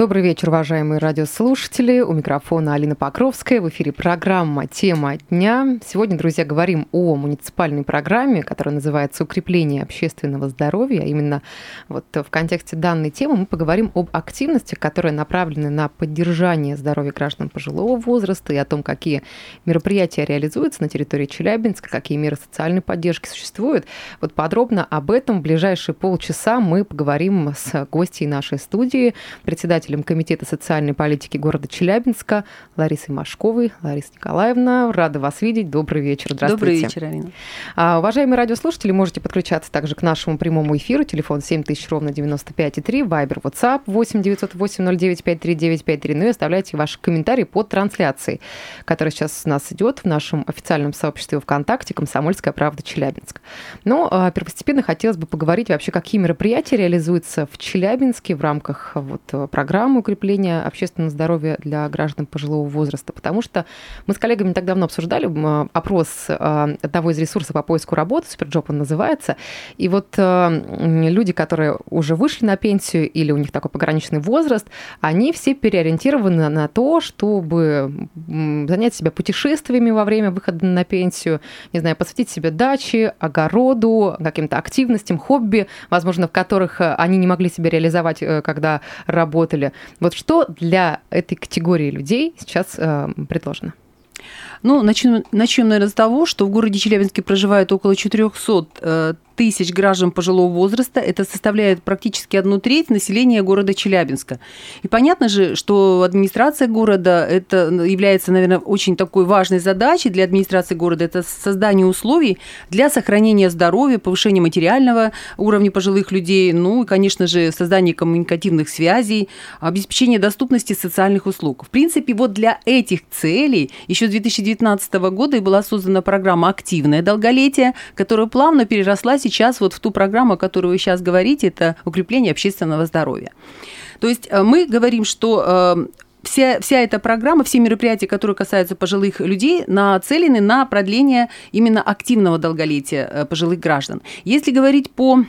Добрый вечер, уважаемые радиослушатели. У микрофона Алина Покровская. В эфире программа «Тема дня». Сегодня, друзья, говорим о муниципальной программе, которая называется «Укрепление общественного здоровья». Именно вот в контексте данной темы мы поговорим об активностях, которые направлены на поддержание здоровья граждан пожилого возраста и о том, какие мероприятия реализуются на территории Челябинска, какие меры социальной поддержки существуют. Вот подробно об этом в ближайшие полчаса мы поговорим с гостьей нашей студии, председателем председателем Комитета социальной политики города Челябинска Ларисой Машковой. Лариса Николаевна, рада вас видеть. Добрый вечер. Здравствуйте. Добрый вечер, Арина. А, уважаемые радиослушатели, можете подключаться также к нашему прямому эфиру. Телефон 7000, ровно 95,3. Вайбер, WhatsApp 8 908 09 53 Ну и оставляйте ваши комментарии под трансляцией, которая сейчас у нас идет в нашем официальном сообществе ВКонтакте «Комсомольская правда Челябинск». Но а, первостепенно хотелось бы поговорить вообще, какие мероприятия реализуются в Челябинске в рамках вот, программы программы укрепления общественного здоровья для граждан пожилого возраста, потому что мы с коллегами так давно обсуждали опрос а, одного из ресурсов по поиску работы, SuperJob он называется, и вот а, люди, которые уже вышли на пенсию или у них такой пограничный возраст, они все переориентированы на то, чтобы занять себя путешествиями во время выхода на пенсию, не знаю, посвятить себе даче, огороду, каким-то активностям, хобби, возможно, в которых они не могли себя реализовать, э, когда работали. Вот что для этой категории людей сейчас э, предложено? Ну, начнем, начнем, наверное, с того, что в городе Челябинске проживает около 400 э, тысяч граждан пожилого возраста. Это составляет практически одну треть населения города Челябинска. И понятно же, что администрация города это является, наверное, очень такой важной задачей для администрации города. Это создание условий для сохранения здоровья, повышения материального уровня пожилых людей, ну и, конечно же, создание коммуникативных связей, обеспечение доступности социальных услуг. В принципе, вот для этих целей еще с 2019 года и была создана программа «Активное долголетие», которая плавно переросла сейчас сейчас вот в ту программу, о которой вы сейчас говорите, это укрепление общественного здоровья. То есть э, мы говорим, что э, вся, вся эта программа, все мероприятия, которые касаются пожилых людей, нацелены на продление именно активного долголетия э, пожилых граждан. Если говорить по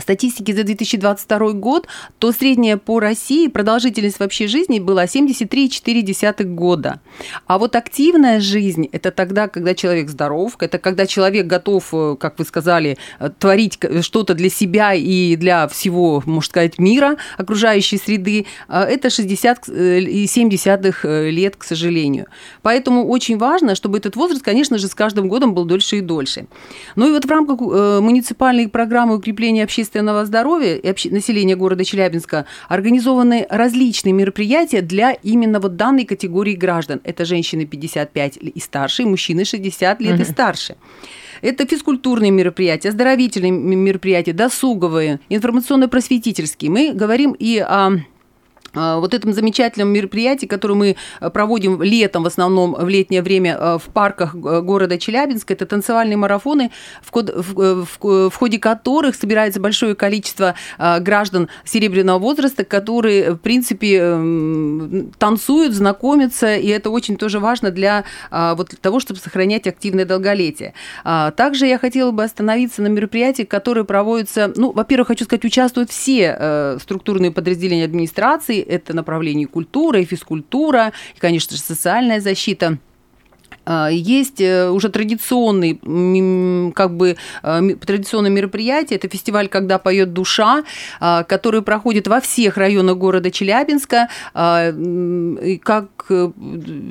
статистики за 2022 год, то средняя по России продолжительность вообще жизни была 73,4 года. А вот активная жизнь – это тогда, когда человек здоров, это когда человек готов, э, как вы сказали, э, творить что-то для себя и для всего, можно сказать, мира, окружающей среды. Э, это 60,7 лет, к сожалению. Поэтому очень важно, чтобы этот возраст, конечно же, с каждым годом был дольше и дольше. Ну и вот в рамках муниципальной программы укрепления общественного общественного здоровья и населения города Челябинска организованы различные мероприятия для именно вот данной категории граждан. Это женщины 55 и старше, и мужчины 60 лет угу. и старше. Это физкультурные мероприятия, оздоровительные мероприятия, досуговые, информационно-просветительские. Мы говорим и о вот этом замечательном мероприятии, которое мы э, проводим летом, в основном в летнее время э, в парках э, города Челябинска, это танцевальные марафоны, в, ходе которых собирается большое количество граждан серебряного возраста, которые, в принципе, эм, танцуют, знакомятся, и это очень тоже важно для вот того, чтобы сохранять активное долголетие. А, также я хотела бы остановиться на мероприятиях, которые проводятся, ну, во-первых, хочу сказать, участвуют все структурные подразделения администрации, это направление культура и физкультура, и, конечно же, социальная защита. А, есть э, уже традиционный, как бы, а, традиционное мероприятие. Это фестиваль «Когда поет душа», а, который проходит во всех районах города Челябинска. Как э,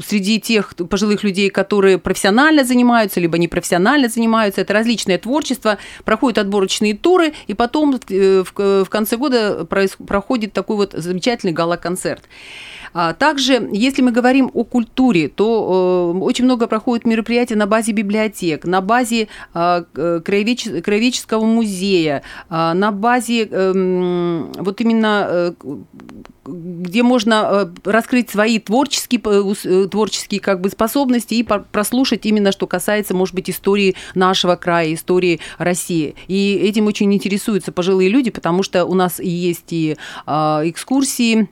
среди тех пожилых людей, которые профессионально занимаются, либо непрофессионально занимаются, это различное творчество. Проходят отборочные туры, и потом э, в конце года проходит такой вот замечательный гала-концерт. А также, если мы говорим о культуре, то э, очень много проходит мероприятий на базе библиотек, на базе а, краеведческого музея, а, на базе эм, вот именно э, где можно э, раскрыть свои творческие, творческие как бы способности и прослушать именно, что касается, может быть, истории нашего края, истории России. И этим очень интересуются пожилые люди, потому что у нас есть и экскурсии,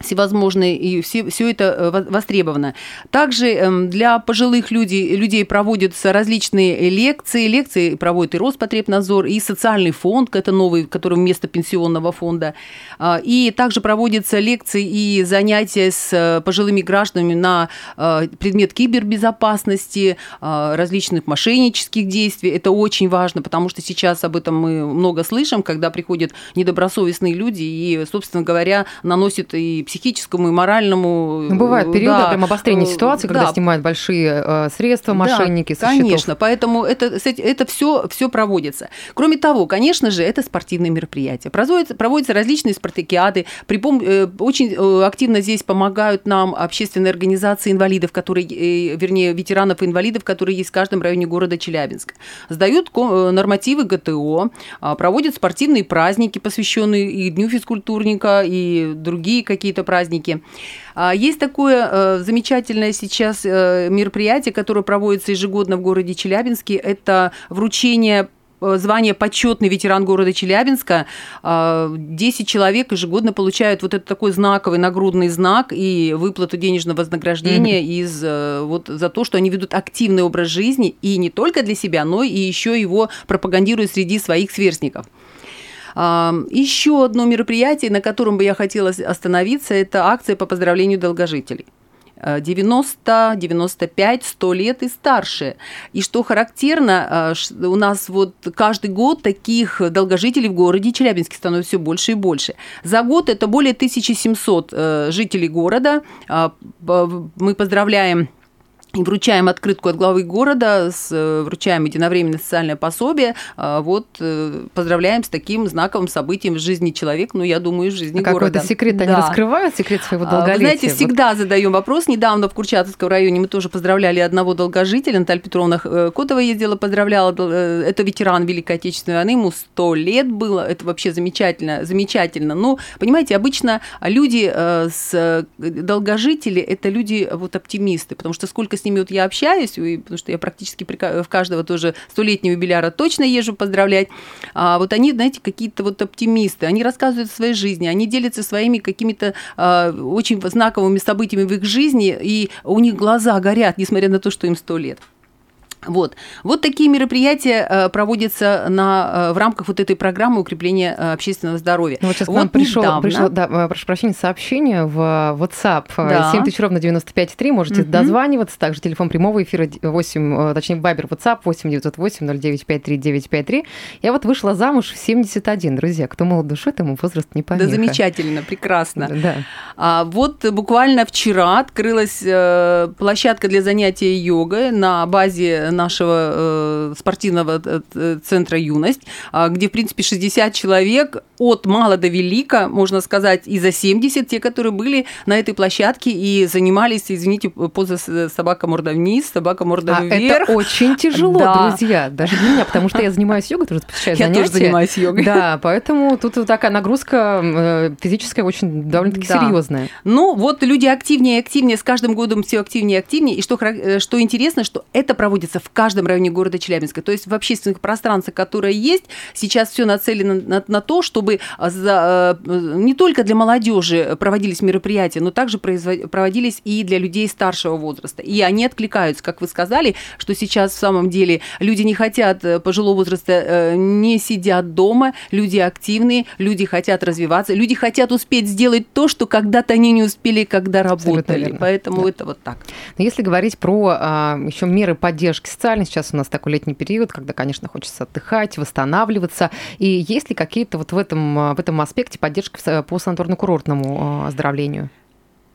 всевозможные, и все, все это э, востребовано. Также эм, для пожилых людей, людей проводятся различные лекции. Лекции проводит и Роспотребнадзор, и социальный фонд, это новый, который вместо пенсионного фонда. А, и также проводятся лекции и занятия с э, пожилыми гражданами на э, предмет кибербезопасности, различных мошеннических действий. Это очень важно, потому что сейчас об этом мы много слышим, когда приходят недобросовестные люди и, собственно говоря, наносят и психическому и моральному. Ну, бывают периоды да, прям обострения э, ситуации, когда да. снимают большие э, средства мошенники. Да, конечно, счетов. поэтому это, это все, все проводится. Кроме того, конечно же, это спортивные мероприятия. Проводятся, проводятся различные спартакиады. При пом... Э, очень активно здесь помогают нам общественные организации инвалидов, которые, вернее, ветеранов и инвалидов, которые есть в каждом районе города Челябинска. Сдают нормативы ГТО, а, проводят спортивные праздники, посвященные и Дню физкультурника, и другие какие-то какие-то праздники. А, есть такое э, замечательное сейчас э, мероприятие, которое проводится ежегодно в городе Челябинске. Это вручение э, звание почетный ветеран города Челябинска. 10 а, человек ежегодно получают вот этот такой знаковый нагрудный знак и выплату денежного вознаграждения mm-hmm. из, вот, за то, что они ведут активный образ жизни и не только для себя, но и еще его пропагандируют среди своих сверстников. Еще одно мероприятие, на котором бы я хотела остановиться, это акция по поздравлению долгожителей. 90, 95, 100 лет и старше. И что характерно, э, у нас вот каждый год таких долгожителей в городе Челябинске становится все больше и больше. За год это более 1700 э, жителей города. А, мы поздравляем и вручаем открытку от главы города, с, э, вручаем единовременное социальное пособие. А, вот э, поздравляем с таким знаковым событием в жизни человека, ну, я думаю, в жизни а города. Какой-то секрет да. они раскрывают, секрет своего долголетия? Вы знаете, всегда вот. задаем вопрос. Недавно в Курчатовском районе мы тоже поздравляли одного долгожителя. Наталья Петровна э, Котова ездила, поздравляла. Это ветеран Великой Отечественной войны, ему сто лет было. Это вообще замечательно, замечательно. Но, понимаете, обычно люди с долгожители – это люди вот оптимисты, потому что сколько с ними вот я общаюсь, потому что я практически в каждого тоже столетнего юбиляра точно езжу поздравлять, а вот они, знаете, какие-то вот оптимисты, они рассказывают о своей жизни, они делятся своими какими-то а, очень знаковыми событиями в их жизни, и у них глаза горят, несмотря на то, что им сто лет. Вот. вот такие мероприятия э, проводятся на, э, в рамках вот этой программы укрепления э, общественного здоровья. Ну, вот сейчас вот к нам пришло, пришло да, прошу прощения, сообщение в WhatsApp да. 7000 ровно 95,3. Можете угу. дозваниваться. Также телефон прямого эфира 8, точнее, Вайбер, WhatsApp 8 908 0953 953. Я вот вышла замуж в 71. Друзья, кто молод душой, тому возраст не помеха. Да, замечательно, прекрасно. Да. А, вот буквально вчера открылась площадка для занятия йогой на базе нашего э, спортивного э, центра «Юность», а, где, в принципе, 60 человек от мала до велика, можно сказать, и за 70, те, которые были на этой площадке и занимались, извините, поза собака морда вниз, собака морда а вверх. это очень тяжело, да. друзья, даже для меня, потому что я занимаюсь йогой, тоже посещаю я занятия. Я тоже занимаюсь йогой. Да, поэтому тут такая нагрузка э, физическая очень довольно-таки да. серьезная. Ну, вот люди активнее и активнее, с каждым годом все активнее и активнее, и что, что интересно, что это проводится в каждом районе города Челябинска. То есть в общественных пространствах, которые есть, сейчас все нацелено на, на то, чтобы а, за, э, не только для молодежи проводились мероприятия, но также проводились и для людей старшего возраста. И они откликаются, как вы сказали, что сейчас в самом деле люди не хотят э, пожилого возраста, э, не сидят дома, люди активные, люди хотят развиваться, люди хотят успеть сделать то, что когда-то они не успели, когда работали. Поэтому да. это вот так. Но если говорить про а, еще меры поддержки социальной, сейчас у нас такой летний период, когда, конечно, хочется отдыхать, восстанавливаться. И есть ли какие-то вот в этом, в этом аспекте поддержка по санаторно-курортному а, оздоровлению?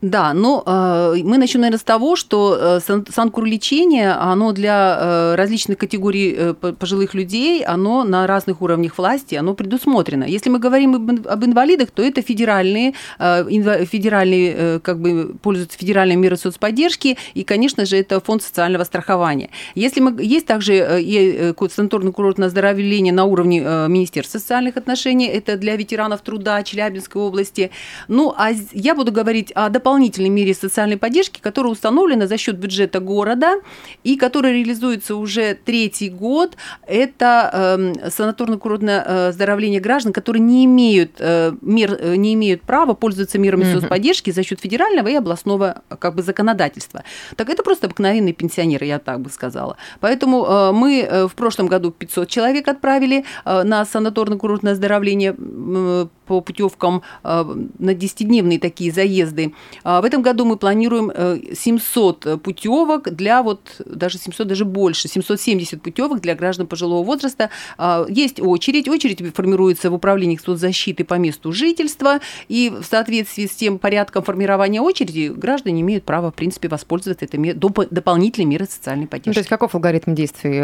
Да, но э, мы начнем, наверное, с того, что э, санкурлечение, оно для э, различных категорий э, пожилых людей, оно на разных уровнях власти, оно предусмотрено. Если мы говорим об, об инвалидах, то это федеральные, э, федеральные, э, как бы пользуются федеральной мерой соцподдержки, и, конечно же, это фонд социального страхования. Если мы, есть также э, и санаторно-курортное оздоровление на уровне э, Министерства социальных отношений, это для ветеранов труда Челябинской области. Ну, а я буду говорить о дополнительных дополнительной мере социальной поддержки, которая установлена за счет бюджета города и которая реализуется уже третий год. Это э, санаторно-курортное э, оздоровление граждан, которые не имеют, э, мер, э, не имеют права пользоваться мерами mm-hmm. соцподдержки за счет федерального и областного как бы, законодательства. Так это просто обыкновенные пенсионеры, я так бы сказала. Поэтому э, мы э, в прошлом году 500 человек отправили э, на санаторно-курортное оздоровление э, по путевкам э, на 10-дневные такие заезды. А в этом году мы планируем 700 э, путевок для вот даже 700, даже больше, 770 путевок для граждан пожилого возраста. А, есть очередь. Очередь формируется в управлении соцзащиты по месту жительства. И в соответствии с тем порядком формирования очереди граждане имеют право, в принципе, воспользоваться этой дополнительной мерой социальной поддержки. Ну, то есть каков алгоритм действий?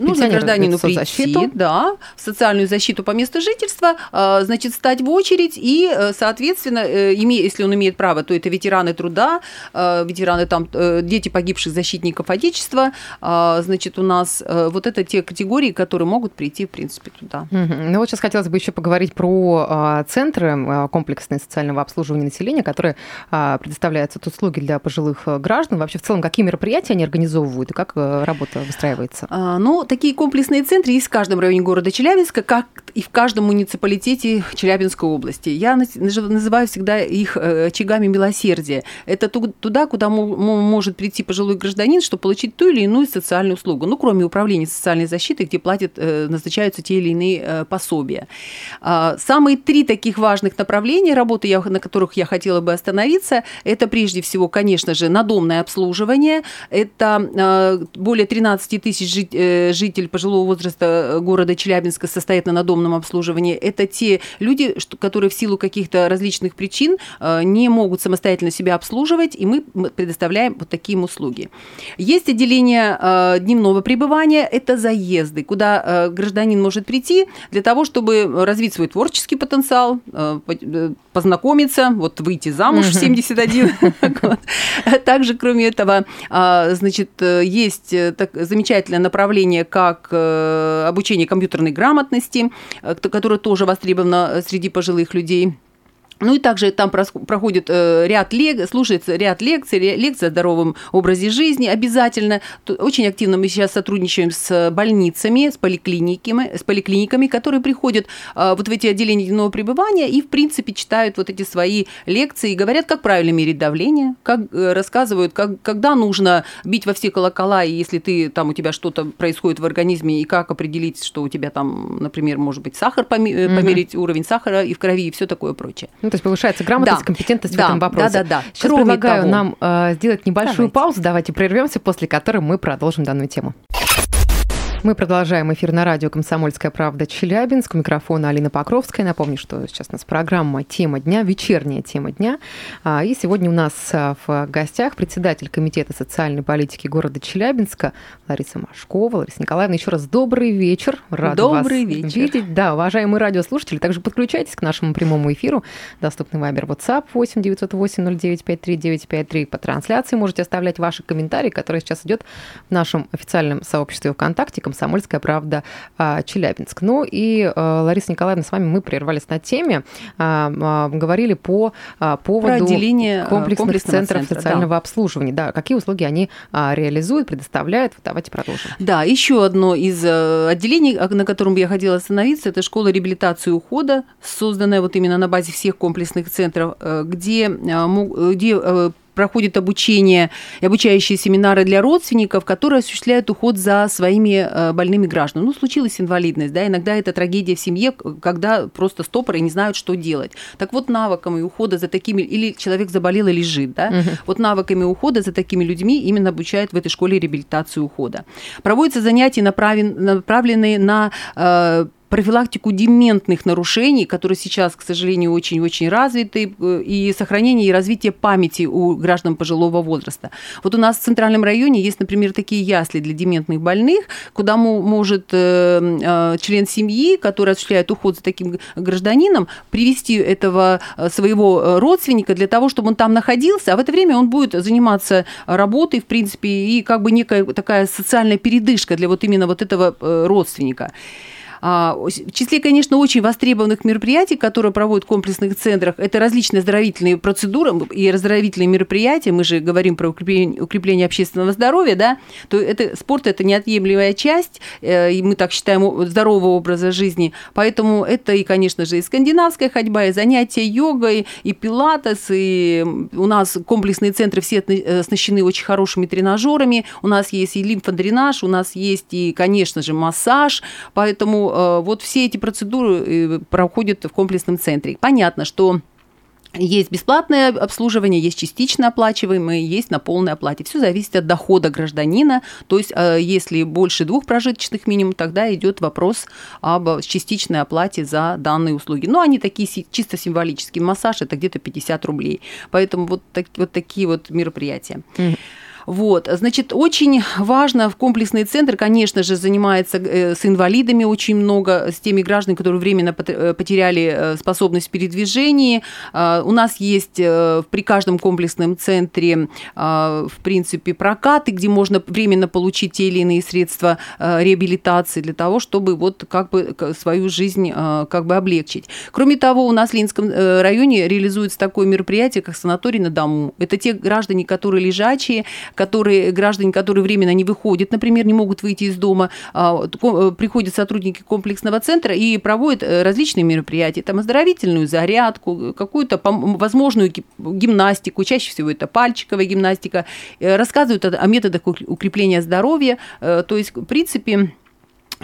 Нужно гражданину прийти, да, в социальную защиту по месту жительства, значит, стать в очередь и, э, соответственно, э, если он имеет право, то это ветераны труда, э, ветераны там, дети погибших защитников Отечества, значит, у нас вот это те категории, которые могут прийти, в принципе, туда. Ну вот сейчас хотелось бы еще поговорить про центры комплексные социального обслуживания населения, которые предоставляют услуги для пожилых граждан. Вообще, в целом, какие мероприятия они организовывают и как работа выстраивается? А, ну, такие комплексные центры есть в каждом районе города Челябинска, как и в каждом муниципалитете Челябинска Челябинской области. Я называю всегда их э, очагами милосердия. Это туда, куда может прийти пожилой гражданин, чтобы получить ту или иную социальную услугу. Ну, кроме управления социальной защиты, где платят, э, назначаются те или иные э, пособия. А, самые три таких важных направления работы, на которых я хотела бы остановиться, это прежде всего, конечно же, надомное обслуживание. Это более 13 тысяч жителей пожилого возраста города Челябинска состоят на надомном обслуживании. Это те люди, что, которые в силу каких-то различных причин э, не могут самостоятельно себя обслуживать, и мы предоставляем вот такие им услуги. Есть отделение э, дневного пребывания, это заезды, куда э, гражданин может прийти для того, чтобы развить свой творческий потенциал, познакомиться, вот выйти замуж в 71 Также, кроме этого, значит, есть замечательное направление, как обучение компьютерной грамотности, которое тоже востребовано среди пожилых людей. Ну и также там проходит э, ряд лег, слушается ряд лекций, лекции о здоровом образе жизни обязательно. Очень активно мы сейчас сотрудничаем с больницами, с поликлиниками, с поликлиниками, которые приходят э, вот в эти отделения дневного пребывания и, в принципе, читают вот эти свои лекции и говорят, как правильно мерить давление, как э, рассказывают, как, когда нужно бить во все колокола, и если ты там у тебя что-то происходит в организме, и как определить, что у тебя там, например, может быть, сахар, померить угу. уровень сахара и в крови, и все такое прочее. То есть повышается грамотность, да. компетентность да. в этом вопросе. Да, да, да. Сейчас Кроме предлагаю того... нам э, сделать небольшую Давайте. паузу. Давайте прервемся, после которой мы продолжим данную тему. Мы продолжаем эфир на радио «Комсомольская правда» Челябинск. У микрофона Алина Покровская. Напомню, что сейчас у нас программа «Тема дня», вечерняя тема дня. А, и сегодня у нас а, в гостях председатель Комитета социальной политики города Челябинска Лариса Машкова. Лариса Николаевна, еще раз добрый вечер. Рада добрый вас вечер. видеть. Да, уважаемые радиослушатели, также подключайтесь к нашему прямому эфиру. Доступный вайбер WhatsApp 8 908 0953 953. По трансляции можете оставлять ваши комментарии, которые сейчас идет в нашем официальном сообществе ВКонтакте «Комсомольская правда» а, Челябинск. Ну и, а, Лариса Николаевна, с вами мы прервались на теме, а, говорили по поводу комплексных центров центра, социального да. обслуживания. Да, какие услуги они реализуют, предоставляют. Давайте продолжим. Да, еще одно из э, отделений, на котором я хотела остановиться, это школа реабилитации и ухода, созданная вот именно на базе всех комплексных центров, э, где, где э, проходит обучение и обучающие семинары для родственников, которые осуществляют уход за своими э, больными гражданами. Ну, случилась инвалидность, да, иногда это трагедия в семье, когда просто стопоры не знают, что делать. Так вот, навыками ухода за такими, или человек заболел и лежит, да, угу. вот навыками ухода за такими людьми именно обучают в этой школе реабилитации ухода. Проводятся занятия, направленные на э, профилактику дементных нарушений, которые сейчас, к сожалению, очень-очень развиты, э, и сохранение и развитие памяти у граждан пожилого возраста. Вот у нас в Центральном районе есть, например, такие ясли для дементных больных, куда может э, э, член семьи, который осуществляет уход за таким гражданином, привести этого своего родственника для того, чтобы он там находился, а в это время он будет заниматься работой, в принципе, и как бы некая такая социальная передышка для вот именно вот этого родственника. А, в числе, конечно, очень востребованных мероприятий, которые проводят в комплексных центрах, это различные оздоровительные процедуры и оздоровительные мероприятия. Мы же говорим про укрепление, укрепление общественного здоровья, да, то это спорт это неотъемлемая часть, э, и мы так считаем здорового образа жизни. Поэтому это и, конечно же, и скандинавская ходьба, и занятия йогой, и пилатес, и у нас комплексные центры все э, оснащены очень хорошими тренажерами. У нас есть и лимфодренаж, у нас есть и, конечно же, массаж. Поэтому э, вот все эти процедуры э, проходят в комплексном центре. Понятно, что есть бесплатное обслуживание, есть частично оплачиваемое, есть на полной оплате. Все зависит от дохода гражданина. То есть, если больше двух прожиточных минимум, тогда идет вопрос об частичной оплате за данные услуги. Но они такие чисто символические. Массаж это где-то 50 рублей. Поэтому вот, так, вот такие вот мероприятия. Mm-hmm. Вот, значит, очень важно в комплексный центр, конечно же, занимается э, с инвалидами очень много, с теми гражданами, которые временно э, потеряли э, способность в передвижении. А, у нас есть при каждом комплексном центре, а, в принципе, прокаты, где можно временно получить те или иные средства реабилитации для того, чтобы вот как бы свою жизнь как бы облегчить. Кроме того, у нас в Ленинском районе реализуется такое мероприятие, как санаторий на дому. Это те граждане, которые лежачие, которые, граждане, которые временно не выходят, например, не могут выйти из дома, а, э, приходят сотрудники комплексного центра и проводят э, различные мероприятия, там оздоровительную зарядку, какую-то возможную гимнастику, чаще всего это пальчиковая гимнастика, э, рассказывают о методах укрепления здоровья, то есть, в принципе,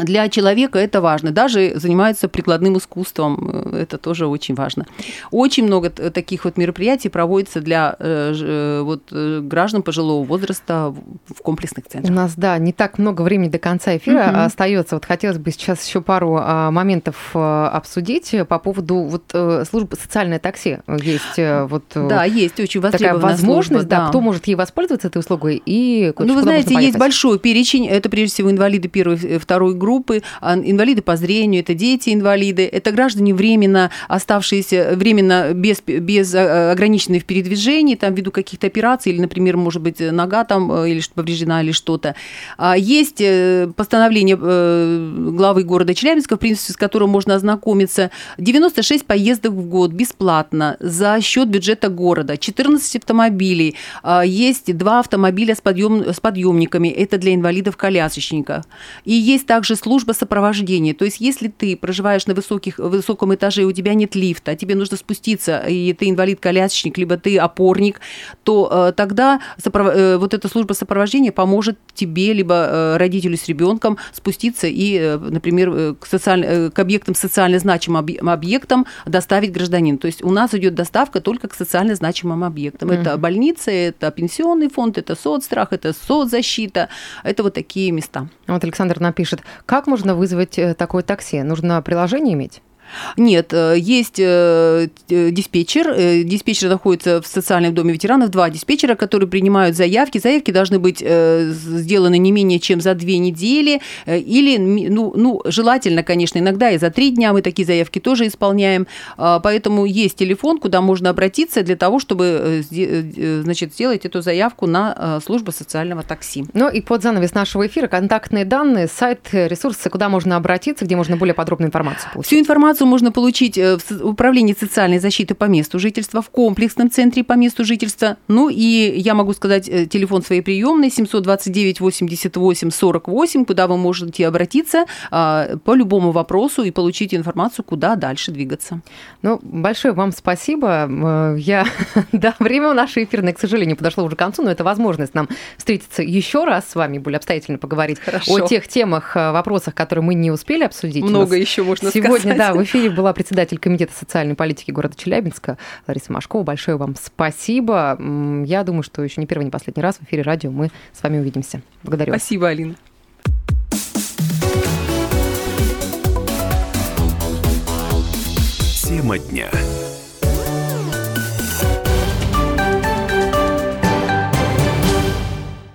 для человека это важно. Даже занимаются прикладным искусством, э, это тоже очень важно. Очень много таких вот мероприятий проводится для э, э, вот, граждан пожилого возраста в комплексных центрах. У нас, да, не так много времени до конца эфира угу. остается. Вот хотелось бы сейчас еще пару а, моментов обсудить по поводу вот службы социальное такси. Есть вот да, есть очень такая возможность, служба, да, да, кто может ей воспользоваться этой услугой и Ну, вы знаете, есть большой перечень. Это прежде всего инвалиды первой, второй группы группы, а, инвалиды по зрению, это дети-инвалиды, это граждане временно оставшиеся, временно без, без а, ограниченных в передвижении, там, ввиду каких-то операций, или, например, может быть, нога там э, или повреждена, или что-то. А, есть э, постановление э, главы города Челябинска, в принципе, с которым можно ознакомиться. 96 поездок в год бесплатно за счет бюджета города, 14 автомобилей, есть два автомобиля с, подъем, с подъемниками, это для инвалидов-колясочников. И есть также служба сопровождения. То есть, если ты проживаешь на высоких, высоком этаже, у тебя нет лифта, тебе нужно спуститься, и ты инвалид-колясочник, либо ты опорник, то э, тогда сопров... э, вот эта служба сопровождения поможет тебе, либо э, родителю с ребенком спуститься и, э, например, э, к, социаль... э, к объектам социально значимым объектам доставить гражданин. То есть у нас идет доставка только к социально значимым объектам. Mm-hmm. Это больница, это пенсионный фонд, это соцстрах, это соцзащита, это вот такие места. Вот Александр напишет, как можно вызвать э, такое такси? Нужно приложение иметь? Нет, э, есть э, диспетчер. Э, диспетчер находится в социальном доме ветеранов. Два диспетчера, которые принимают заявки. Заявки должны быть сделаны не менее чем за две недели. Или, ну, ну, желательно, конечно, иногда и за три дня мы такие заявки тоже исполняем. А, поэтому есть телефон, куда можно обратиться для того, чтобы значит, сделать эту заявку на службу социального такси. Ну и под занавес нашего эфира контактные данные, сайт, ресурсы, куда можно обратиться, где можно более подробную информацию получить. Всю информацию Информацию можно получить э, в Управлении социальной защиты по месту жительства, в комплексном центре по месту жительства. Ну и я могу сказать э, телефон своей приемной 729 88 48, куда вы можете обратиться а, по любому вопросу и получить информацию, куда дальше двигаться. Ну, большое вам спасибо. Э, я, да, время нашей эфирной, к сожалению, подошло уже к концу, но это возможность нам встретиться еще раз с вами, более обстоятельно поговорить Хорошо. о тех темах, вопросах, которые мы не успели обсудить. Много еще можно сегодня, сказать. Да, в эфире была председатель Комитета социальной политики города Челябинска Лариса Машкова. Большое вам спасибо. Я думаю, что еще не первый, не последний раз в эфире радио мы с вами увидимся. Благодарю. Спасибо, Алина. Тема дня.